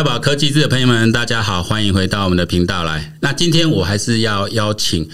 爱宝科技志的朋友们，大家好，欢迎回到我们的频道来。那今天我还是要邀请。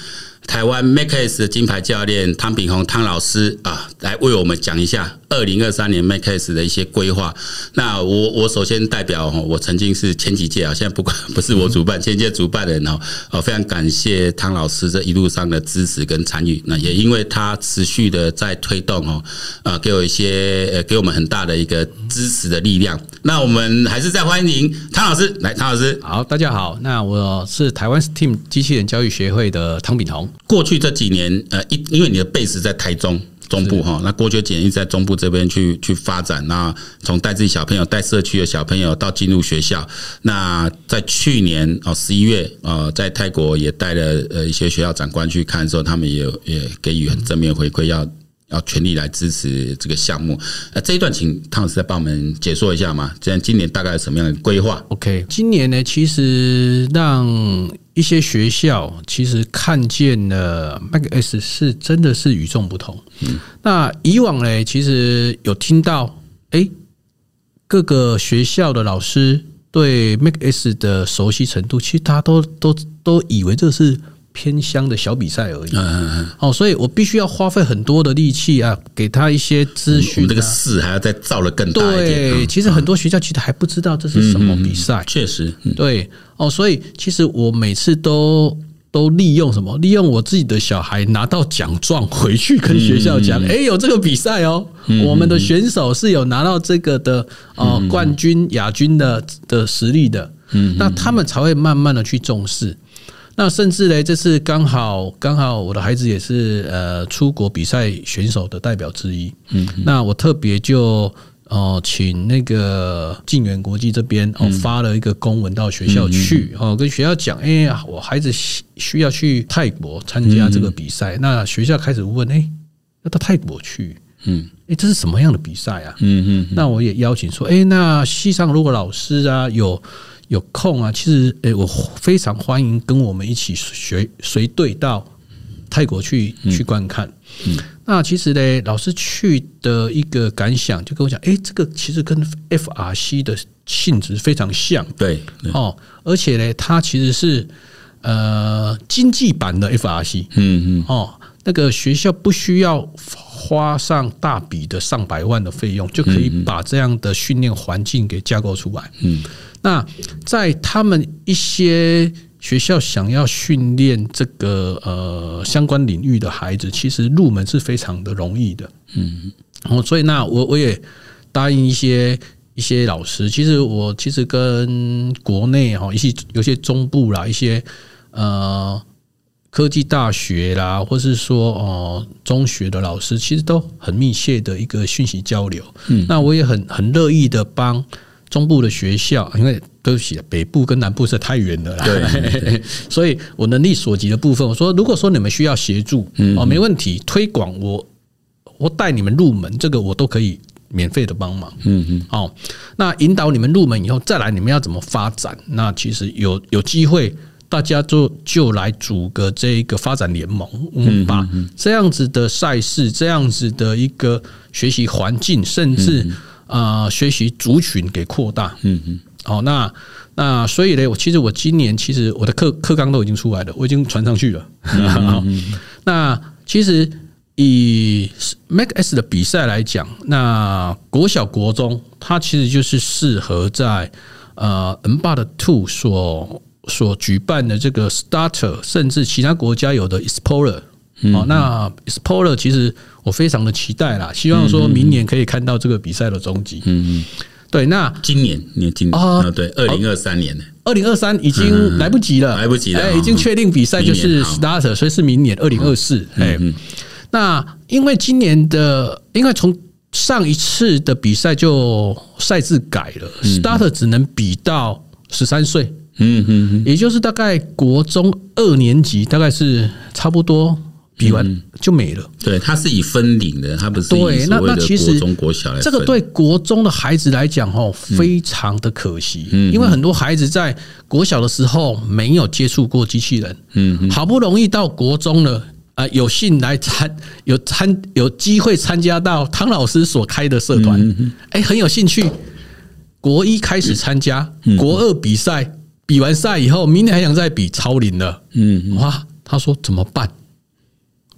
台湾 MAKS 的金牌教练汤炳宏汤老师啊，来为我们讲一下二零二三年 MAKS 的一些规划。那我我首先代表我曾经是前几届啊，现在不管 不是我主办，前几届主办人哦，呃，非常感谢汤老师这一路上的支持跟参与。那也因为他持续的在推动哦，啊，给我一些呃，给我们很大的一个支持的力量。那我们还是再欢迎汤老师来，汤老师好，大家好，那我是台湾 STEAM 机器人教育协会的汤炳宏。过去这几年，呃，因因为你的 base 在台中中部哈，那过去几年一直在中部这边去去发展，那从带自己小朋友、带社区的小朋友到进入学校，那在去年哦十一月，呃，在泰国也带了呃一些学校长官去看的时候，他们也也给予很正面回馈，要。要全力来支持这个项目。呃，这一段请汤老师再帮我们解说一下嘛？这样今年大概什么样的规划？OK，今年呢，其实让一些学校其实看见了 Mac S 是真的是与众不同。嗯，那以往呢，其实有听到，哎，各个学校的老师对 Mac S 的熟悉程度，其实大家都都都以为这是。偏乡的小比赛而已，嗯嗯哦，所以我必须要花费很多的力气啊，给他一些咨询。这个事还要再造了更大一点。对，其实很多学校其实还不知道这是什么比赛。确实，对哦，所以其实我每次都都利用什么？利用我自己的小孩拿到奖状回去跟学校讲，哎，有这个比赛哦，我们的选手是有拿到这个的哦冠军、亚军的的实力的，嗯那他们才会慢慢的去重视。那甚至呢，这次刚好刚好我的孩子也是呃出国比赛选手的代表之一。嗯，那我特别就哦请那个晋源国际这边哦发了一个公文到学校去哦跟学校讲，哎呀，我孩子需要去泰国参加这个比赛。那学校开始问，哎，要到泰国去？嗯，哎，这是什么样的比赛啊？嗯嗯，那我也邀请说，哎，那西上如果老师啊有。有空啊，其实诶，我非常欢迎跟我们一起随随队到泰国去去观看。嗯，那其实呢，老师去的一个感想就跟我讲，诶，这个其实跟 FRC 的性质非常像。对，哦，而且呢，它其实是呃经济版的 FRC。嗯嗯，哦，那个学校不需要花上大笔的上百万的费用，就可以把这样的训练环境给架构出来。嗯。那在他们一些学校想要训练这个呃相关领域的孩子，其实入门是非常的容易的，嗯，然后所以那我我也答应一些一些老师，其实我其实跟国内哈一些有些中部啦一些呃科技大学啦，或是说哦中学的老师，其实都很密切的一个讯息交流，嗯，那我也很很乐意的帮。中部的学校，因为对不起，北部跟南部是太远了啦，对，所以我能力所及的部分，我说如果说你们需要协助，嗯哦，没问题，推广我我带你们入门，这个我都可以免费的帮忙，嗯嗯，哦，那引导你们入门以后，再来你们要怎么发展？那其实有有机会，大家就就来组个这一个发展联盟，嗯，把这样子的赛事，这样子的一个学习环境，甚至。啊、呃，学习族群给扩大，嗯嗯，好，那那所以呢，我其实我今年其实我的课课纲都已经出来了，我已经传上去了。那其实以 Mac S 的比赛来讲，那国小国中它其实就是适合在呃 MBOT Two 所所举办的这个 Starter，甚至其他国家有的 Explorer。哦，那 Explorer 其实我非常的期待啦，希望说明年可以看到这个比赛的终极。嗯嗯，对，那今年你今年啊，对，二零二三年呢，二零二三已经来不及了，来不及了，哎，已经确定比赛就是 Starter，所以是明年二零二四。哎，那因为今年的，因为从上一次的比赛就赛制改了，Starter 只能比到十三岁。嗯嗯，也就是大概国中二年级，大概是差不多。比完就没了。对，它是以分龄的，它不是以所谓的国中国小。这个对国中的孩子来讲，哦，非常的可惜。嗯，因为很多孩子在国小的时候没有接触过机器人，嗯，好不容易到国中了，啊，有幸来参，有参，有机会参加到汤老师所开的社团，哎，很有兴趣。国一开始参加，国二比赛，比完赛以后，明年还想再比，超龄了。嗯，哇，他说怎么办？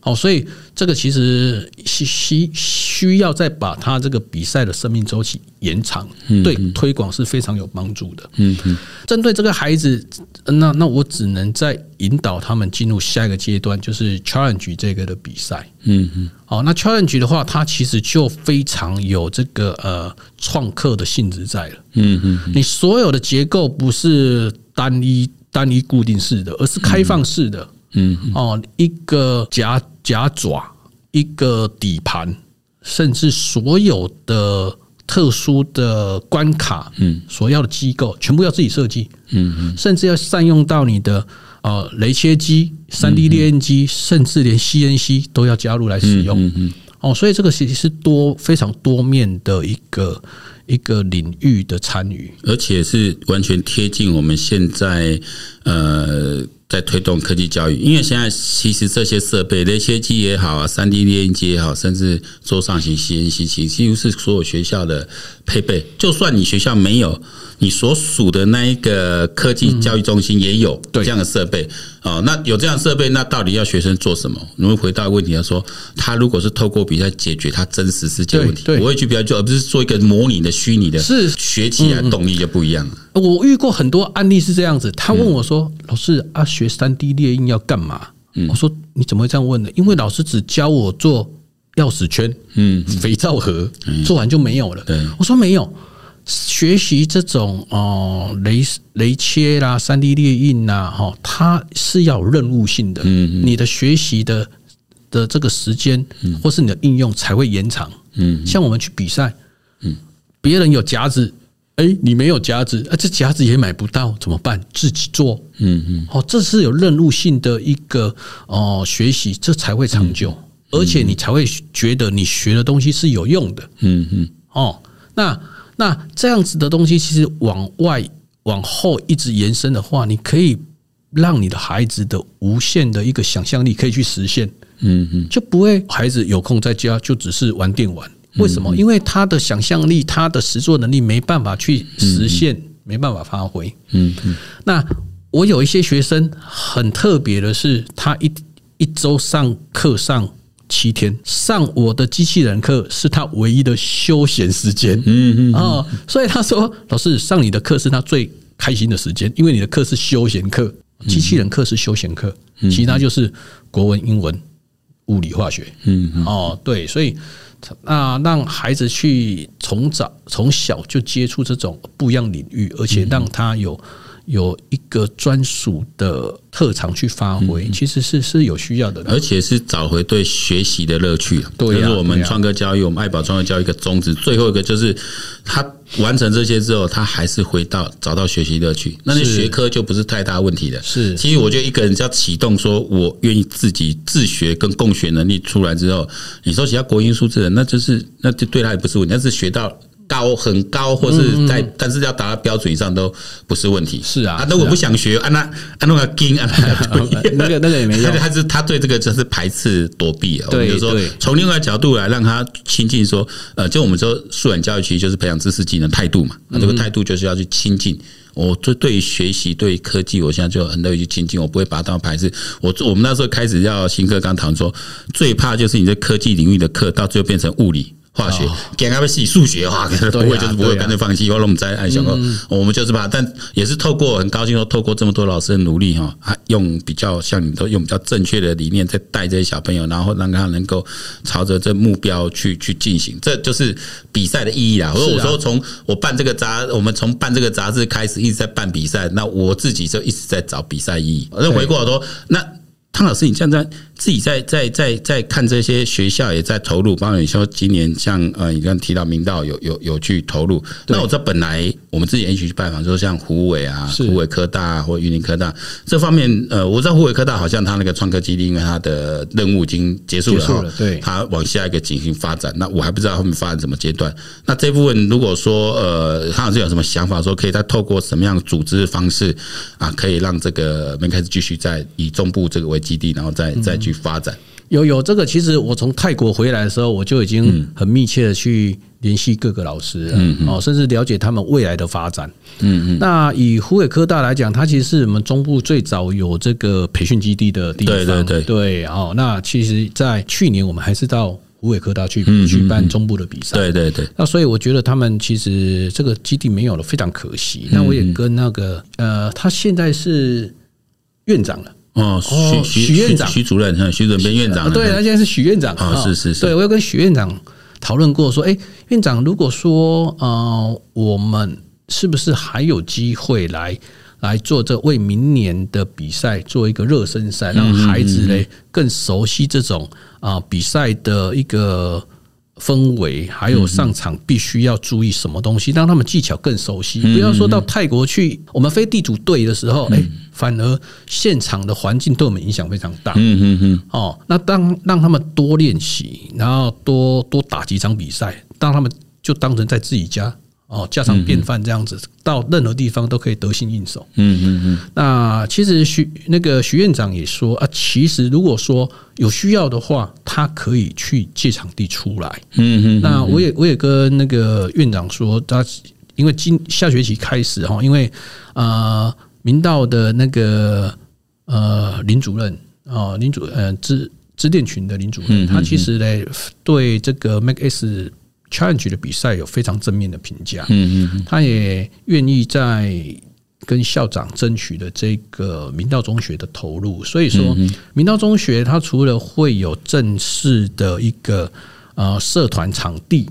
哦，所以这个其实需需需要再把他这个比赛的生命周期延长，对推广是非常有帮助的。嗯嗯，针对这个孩子，那那我只能再引导他们进入下一个阶段，就是 challenge 这个的比赛。嗯嗯，好，那 challenge 的话，它其实就非常有这个呃创客的性质在了。嗯嗯，你所有的结构不是单一单一固定式的，而是开放式的。嗯哦，一个夹夹爪，一个底盘，甚至所有的特殊的关卡，嗯，所要的机构全部要自己设计，嗯嗯，甚至要善用到你的呃雷切机、三 D 列印机，甚至连 CNC 都要加入来使用，嗯嗯，哦，所以这个其实是多非常多面的一个一个领域的参与，而且是完全贴近我们现在呃。在推动科技教育，因为现在其实这些设备，雷切机也好啊，三 D 列印机也好，甚至桌上型 CNC，机几乎是所有学校的配备。就算你学校没有，你所属的那一个科技教育中心也有这样的设备。哦，那有这样设备，那到底要学生做什么？我们回到问题来说，他如果是透过比赛解决他真实世界问题，我会去比较，而不是做一个模拟的虚拟的，是学起来动力就不一样了。我遇过很多案例是这样子，他问我说：“老师啊，学三 D 列印要干嘛？”我说：“你怎么会这样问呢？因为老师只教我做钥匙圈、嗯，肥皂盒，做完就没有了。”我说：“没有。”学习这种哦，雷雷切啦、三 D 列印呐，哈，它是要有任务性的。嗯，你的学习的的这个时间，或是你的应用才会延长。嗯，像我们去比赛，嗯，别人有夹子，哎，你没有夹子，啊，这夹子也买不到，怎么办？自己做。嗯嗯，哦，这是有任务性的一个哦学习，这才会长久，而且你才会觉得你学的东西是有用的。嗯嗯，哦，那。那这样子的东西，其实往外往后一直延伸的话，你可以让你的孩子的无限的一个想象力可以去实现，嗯嗯，就不会孩子有空在家就只是玩电玩。为什么？因为他的想象力、他的实作能力没办法去实现，没办法发挥。嗯嗯。那我有一些学生很特别的是，他一一周上课上。七天上我的机器人课是他唯一的休闲时间，嗯嗯哦，所以他说，老师上你的课是他最开心的时间，因为你的课是休闲课，机器人课是休闲课，其他就是国文、英文、物理、化学，嗯哦，对，所以那让孩子去从早从小就接触这种不一样领域，而且让他有。有一个专属的特长去发挥，其实是是有需要的，而且是找回对学习的乐趣。对，就是我们创客教育，我们爱宝创客教育一个宗旨。最后一个就是他完成这些之后，他还是回到找到学习乐趣，那些学科就不是太大问题的。是，其实我觉得一个人只要启动，说我愿意自己自学跟共学能力出来之后，你说其他国英数字的，那就是那就对他也不是问题，但是学到。高很高，或是在，但是要达到标准以上都不是问题。是啊，啊，如果不想学，按那按 那个经，按那个那个也没用。他是他对这个就是排斥躲避啊。我们就说从另外一个角度来让他亲近，说呃，就我们说素养教育其实就是培养知识技能态度嘛。那这个态度就是要去亲近。我就对于学习对于科技，我现在就很乐意去亲近，我不会把它当排斥。我我们那时候开始要新课纲谈说，最怕就是你在科技领域的课到最后变成物理。化学，给他们写数学化，不会就是不会干脆放弃。我们再爱小哥，我们就是怕，但也是透过很高兴说，透过这么多老师的努力哈，用比较像你都用比较正确的理念在带这些小朋友，然后让他能够朝着这目标去去进行，这就是比赛的意义啦。所以我说，从我办这个杂，我们从办这个杂志开始一直在办比赛，那我自己就一直在找比赛意义。那回过头说，那汤老师，你现在。自己在在在在看这些学校也在投入，包括你说今年像呃，你刚刚提到明道有有有去投入。那我知道本来我们自己也去拜访，说像湖尾啊、湖尾科大啊或云林科大这方面，呃，我知道湖尾科大好像他那个创科基地，因为他的任务已经结束了，对，他往下一个进行发展。那我还不知道后面发展什么阶段。那这部分如果说呃，他好像有什么想法，说可以再透过什么样的组织方式啊，可以让这个门开始继续在以中部这个为基地，然后再再去。去发展，有有这个，其实我从泰国回来的时候，我就已经很密切的去联系各个老师，嗯哦，甚至了解他们未来的发展。嗯嗯。那以湖北科大来讲，它其实是我们中部最早有这个培训基地的地方。对对对对。哦，那其实，在去年我们还是到湖北科大去举办中部的比赛。对对对。那所以我觉得他们其实这个基地没有了，非常可惜。那我也跟那个呃，他现在是院长了。哦，许许院长、许主任、许主任院长，对，他现在是许院长。啊，是是是，对我有跟许院长讨论过，说，哎，院长，如果说呃，我们是不是还有机会来来做这为明年的比赛做一个热身赛，让孩子嘞更熟悉这种啊比赛的一个。氛围还有上场必须要注意什么东西，让他们技巧更熟悉。不要说到泰国去，我们非地主队的时候，哎，反而现场的环境对我们影响非常大。嗯嗯嗯。哦，那当让他们多练习，然后多多打几场比赛，让他们就当成在自己家。哦，家常便饭这样子，到任何地方都可以得心应手。嗯嗯嗯。那其实徐那个徐院长也说啊，其实如果说有需要的话，他可以去借场地出来。嗯嗯。那我也我也跟那个院长说，他因为今下学期开始哈，因为呃明道的那个呃林主任哦林主呃支支电群的林主任，他其实呢对这个 Make S。Challenge 的比赛有非常正面的评价，嗯嗯，他也愿意在跟校长争取的这个明道中学的投入，所以说明道中学它除了会有正式的一个呃社团场地，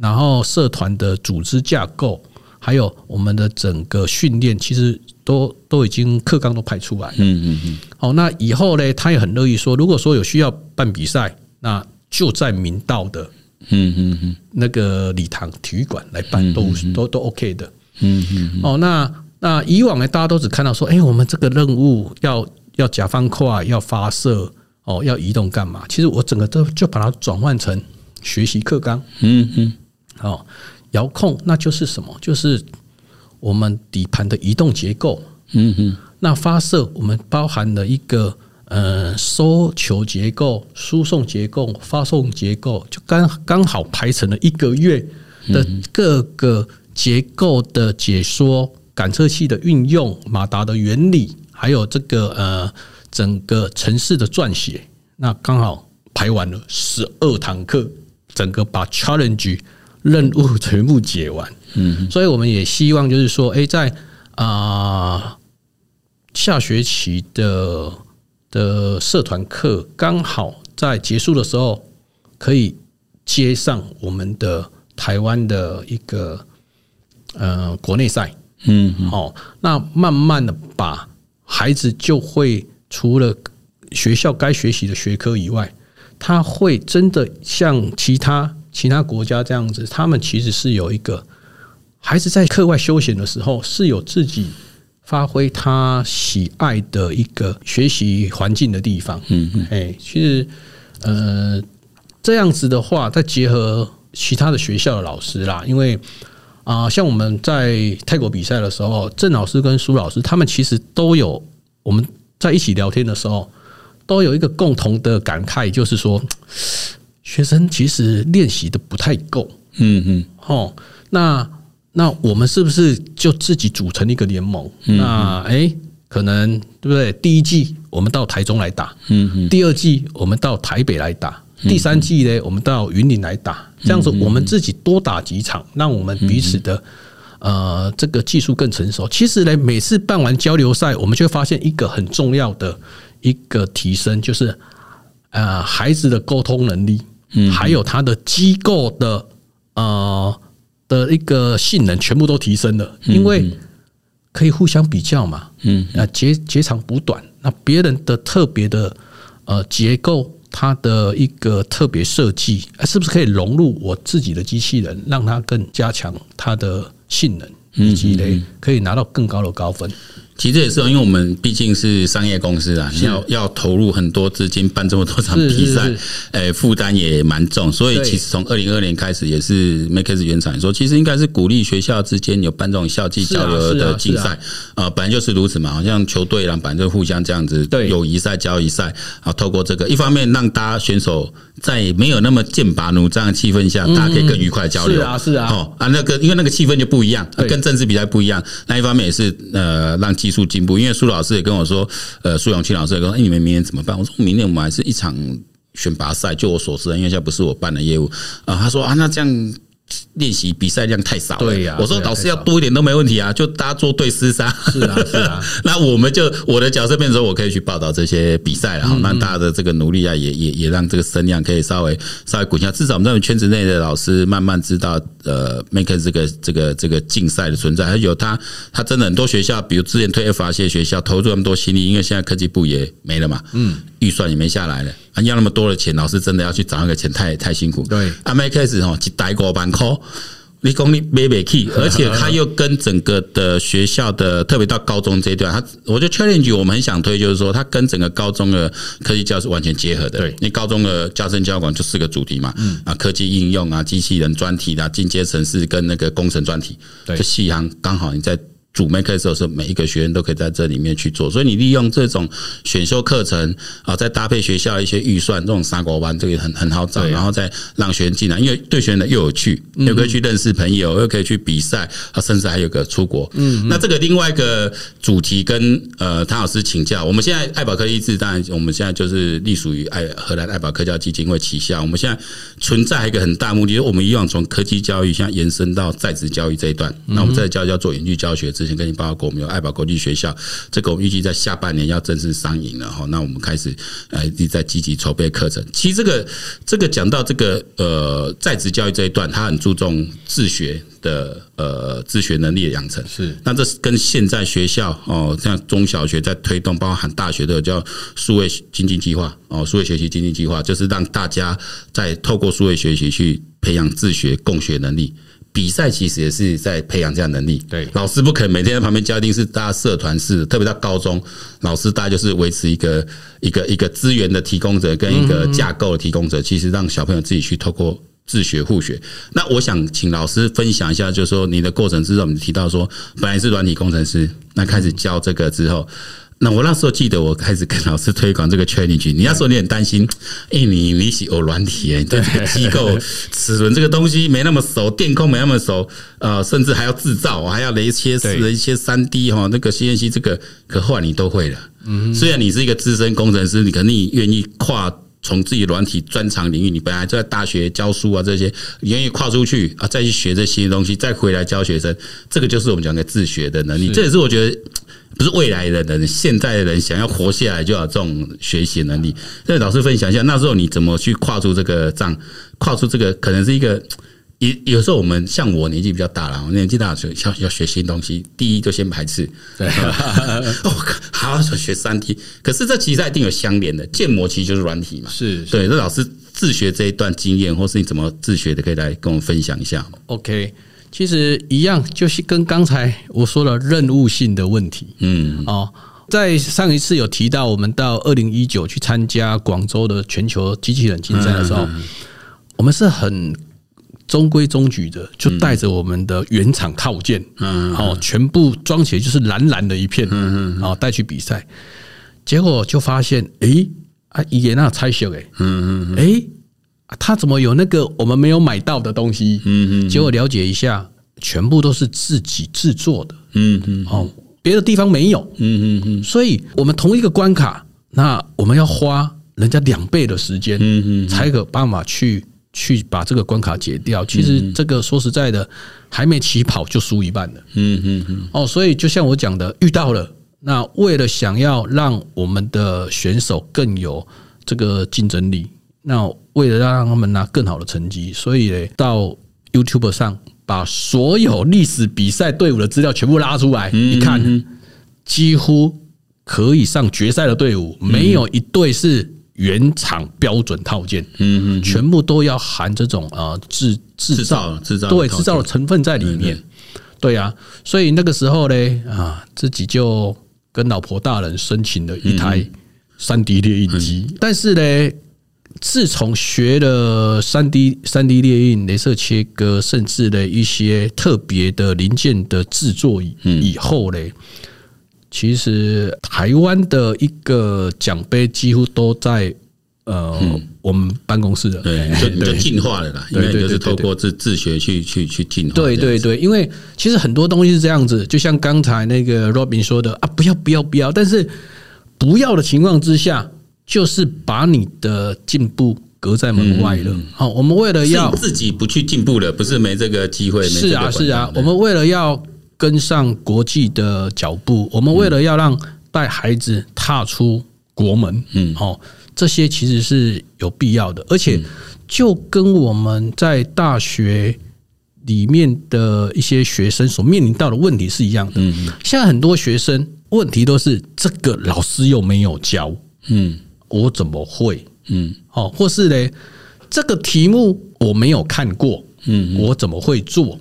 然后社团的组织架构，还有我们的整个训练，其实都都已经课纲都排出来，嗯嗯嗯。好，那以后呢，他也很乐意说，如果说有需要办比赛，那就在明道的。嗯嗯嗯，那个礼堂体育馆来办都都都 OK 的。嗯嗯哦，那那以往呢，大家都只看到说，哎，我们这个任务要要甲方块，要发射，哦，要移动干嘛？其实我整个都就把它转换成学习课纲。嗯嗯，哦，遥控那就是什么？就是我们底盘的移动结构。嗯嗯，那发射我们包含了一个。呃，收球结构、输送结构、发送结构，就刚刚好排成了一个月的各个结构的解说、感测器的运用、马达的原理，还有这个呃整个城市的撰写，那刚好排完了十二堂课，整个把 challenge 任务全部解完。嗯，所以我们也希望就是说，哎，在啊下学期的。的社团课刚好在结束的时候，可以接上我们的台湾的一个呃国内赛，嗯，好，那慢慢的把孩子就会除了学校该学习的学科以外，他会真的像其他其他国家这样子，他们其实是有一个孩子在课外休闲的时候是有自己。发挥他喜爱的一个学习环境的地方，嗯嗯，哎，其实呃这样子的话，再结合其他的学校的老师啦，因为啊，像我们在泰国比赛的时候，郑老师跟苏老师他们其实都有我们在一起聊天的时候，都有一个共同的感慨，就是说 学生其实练习的不太够，嗯嗯，哦，那。那我们是不是就自己组成一个联盟？那哎，可能对不对？第一季我们到台中来打，嗯，第二季我们到台北来打，第三季呢，我们到云林来打。这样子，我们自己多打几场，让我们彼此的呃这个技术更成熟。其实呢，每次办完交流赛，我们就会发现一个很重要的一个提升，就是呃孩子的沟通能力，嗯，还有他的机构的呃。的一个性能全部都提升了，因为可以互相比较嘛。嗯，啊，截截长补短，那别人的特别的呃结构，它的一个特别设计，是不是可以融入我自己的机器人，让它更加强它的性能，以及嘞可以拿到更高的高分。其实也是，因为我们毕竟是商业公司啊，你要要投入很多资金办这么多场比赛，诶，负担也蛮重。所以其实从二零二二年开始，也是 Makex 原厂说，其实应该是鼓励学校之间有办这种校际交流的竞赛啊，本来就是如此嘛。好像球队啦，本来就互相这样子，友谊赛、交谊赛啊，透过这个，一方面让大家选手在没有那么剑拔弩张的气氛下，大家可以更愉快的交流。是啊，是啊，哦啊，那个因为那个气氛就不一样，跟正式比赛不一样。那一方面也是呃让。技术进步，因为苏老师也跟我说，呃，苏永清老师也跟说，哎，你们明年怎么办？我说，明年我们还是一场选拔赛。就我所知，因为现在不是我办的业务啊。他说啊，那这样。练习比赛量太少了，对呀。我说老师要多一点都没问题啊，就大家做对厮杀。是啊，是啊。那我们就我的角色变成说，我可以去报道这些比赛了哈。那大家的这个努力啊，也也也让这个声量可以稍微稍微滚下。至少我们这种圈子内的老师慢慢知道，呃，Make 这个这个这个竞赛的存在，还有他他真的很多学校，比如之前推 FRC 学校投入那么多心力，因为现在科技部也没了嘛，嗯，预算也没下来了。啊，要那么多的钱，老师真的要去找那个钱，太太辛苦。对，阿麦开始吼，一代过万块，你讲你买不起，而且他又跟整个的学校的，特别到高中这一段，他我觉得 challenge 我们很想推，就是说他跟整个高中的科技教是完全结合的。对，你高中的加深教管就四个主题嘛，嗯啊，科技应用啊，机器人专题啊，进阶程式跟那个工程专题，对，这细项刚好你在。主 Make 的时候是每一个学员都可以在这里面去做，所以你利用这种选修课程啊，再搭配学校一些预算，这种三国班这个很很好找，然后再让学员进来，因为对学员的又有趣，又可以去认识朋友，又可以去比赛，啊，甚至还有个出国。嗯，那这个另外一个主题跟呃唐老师请教，我们现在爱宝科益智，当然我们现在就是隶属于爱荷兰爱宝科教基金会旗下，我们现在存在一个很大目的，就是我们以往从科技教育现在延伸到在职教育这一段，那我们在职教育要做远距教学。之前跟你报告过，我们有爱宝国际学校，这个我们预计在下半年要正式上营了哈。那我们开始呃，一直在积极筹备课程。其实这个这个讲到这个呃在职教育这一段，他很注重自学的呃自学能力的养成。是，那这是跟现在学校哦，像中小学在推动，包含大学的叫数位经济计划哦，数位学习经济计划，就是让大家在透过数位学习去培养自学共学能力。比赛其实也是在培养这样能力。对，老师不可能每天在旁边教，一定是大家社团式。特别到高中，老师大家就是维持一个一个一个资源的提供者跟一个架构的提供者。其实让小朋友自己去透过自学互学。那我想请老师分享一下，就是说你的过程之中，我们提到说本来是软体工程师，那开始教这个之后。那我那时候记得，我开始跟老师推广这个 challenge。你那时候你很担心，哎，你你是有软体，你对这个机构齿轮这个东西没那么熟，电控没那么熟，呃，甚至还要制造，还要雷切式的一些三 D 哈，那个 CNC 这个，可后来你都会了。嗯，虽然你是一个资深工程师，你肯定愿意跨从自己软体专长领域，你本来就在大学教书啊这些，愿意跨出去啊，再去学这些东西，再回来教学生，这个就是我们讲的自学的能力。这也是我觉得。不是未来的人，现在的人想要活下来，就要这种学习能力。那老师分享一下，那时候你怎么去跨出这个障，跨出这个可能是一个，有有时候我们像我年纪比较大了，我年纪大的时候要要学新东西，第一就先排斥，对，哦，好学三 D，可是这其实一定有相连的，建模其实就是软体嘛，是对。那老师自学这一段经验，或是你怎么自学的，可以来跟我们分享一下。OK。其实一样，就是跟刚才我说了任务性的问题。嗯，哦，在上一次有提到，我们到二零一九去参加广州的全球机器人竞赛的时候，我们是很中规中矩的，就带着我们的原厂套件，嗯，哦，全部装起来就是蓝蓝的一片，嗯嗯，哦，带去比赛，结果就发现，诶，啊，伊也那拆修诶，嗯嗯，诶。他怎么有那个我们没有买到的东西？嗯嗯，结果了解一下，全部都是自己制作的。嗯嗯，哦，别的地方没有。嗯嗯嗯，所以我们同一个关卡，那我们要花人家两倍的时间，嗯嗯，才有办法去去把这个关卡解掉。其实这个说实在的，还没起跑就输一半了。嗯嗯嗯，哦，所以就像我讲的，遇到了，那为了想要让我们的选手更有这个竞争力。那为了让他们拿更好的成绩，所以呢，到 YouTube 上把所有历史比赛队伍的资料全部拉出来，你看，几乎可以上决赛的队伍，没有一队是原厂标准套件，嗯嗯，全部都要含这种啊制制造制造对制造的成分在里面。对啊，所以那个时候呢，啊，自己就跟老婆大人申请了一台三 D 列印机。但是呢，自从学了三 D 三 D 列印、镭射切割，甚至的一些特别的零件的制作以以后呢，其实台湾的一个奖杯几乎都在。呃，嗯、我们办公室的对，就就进化了啦，因为就是透过自自学去去去进化。对对对，因为其实很多东西是这样子，就像刚才那个 Robin 说的啊，不要不要不要，但是不要的情况之下，就是把你的进步隔在门外了。好，我们为了要自己不去进步了，不是没这个机会。是啊是啊，我们为了要跟上国际的脚步，我们为了要让带孩子踏出国门，嗯，哦。这些其实是有必要的，而且就跟我们在大学里面的一些学生所面临到的问题是一样的。嗯，现在很多学生问题都是这个老师又没有教，嗯，我怎么会？嗯，哦，或是呢，这个题目我没有看过，嗯，我怎么会做？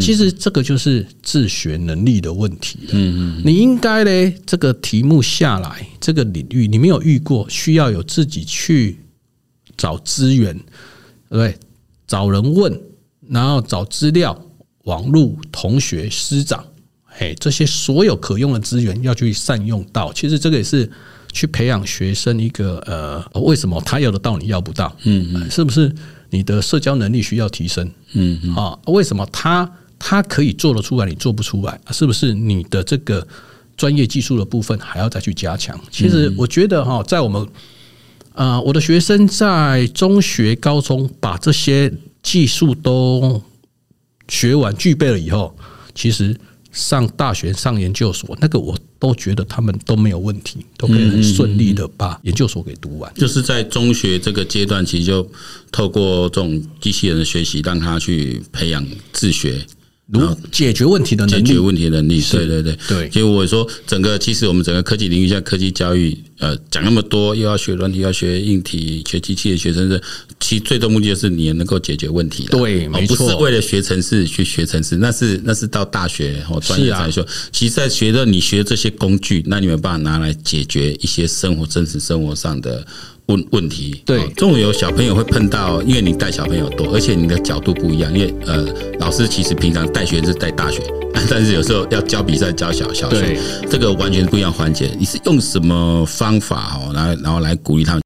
其实这个就是自学能力的问题。嗯嗯，你应该呢，这个题目下来，这个领域你没有遇过，需要有自己去找资源，对不对？找人问，然后找资料、网络、同学、师长，哎，这些所有可用的资源要去善用到。其实这个也是去培养学生一个呃，为什么他要得到你要不到？嗯嗯，是不是？你的社交能力需要提升，嗯啊，为什么他他可以做得出来，你做不出来？是不是你的这个专业技术的部分还要再去加强？其实我觉得哈，在我们啊，我的学生在中学、高中把这些技术都学完、具备了以后，其实。上大学、上研究所，那个我都觉得他们都没有问题，都可以很顺利的把研究所给读完。就是在中学这个阶段，其实就透过这种机器人的学习，让他去培养自学。如解决问题的能力，解决问题的能力，对对对对。所以我说，整个其实我们整个科技领域，像科技教育，呃，讲那么多，又要学软体，又要学硬体，学机器的学生是，其实最终目的就是你能够解决问题。对，没错，不是为了学程式去学程式，那是那是到大学或专业才说。其实，在学的你学这些工具，那你没有办法拿来解决一些生活真实生活上的。问问题，对，中午有小朋友会碰到，因为你带小朋友多，而且你的角度不一样。因为呃，老师其实平常带学生是带大学，但是有时候要教比赛教小小学，这个完全不一样环节。你是用什么方法哦，然后然后来鼓励他们？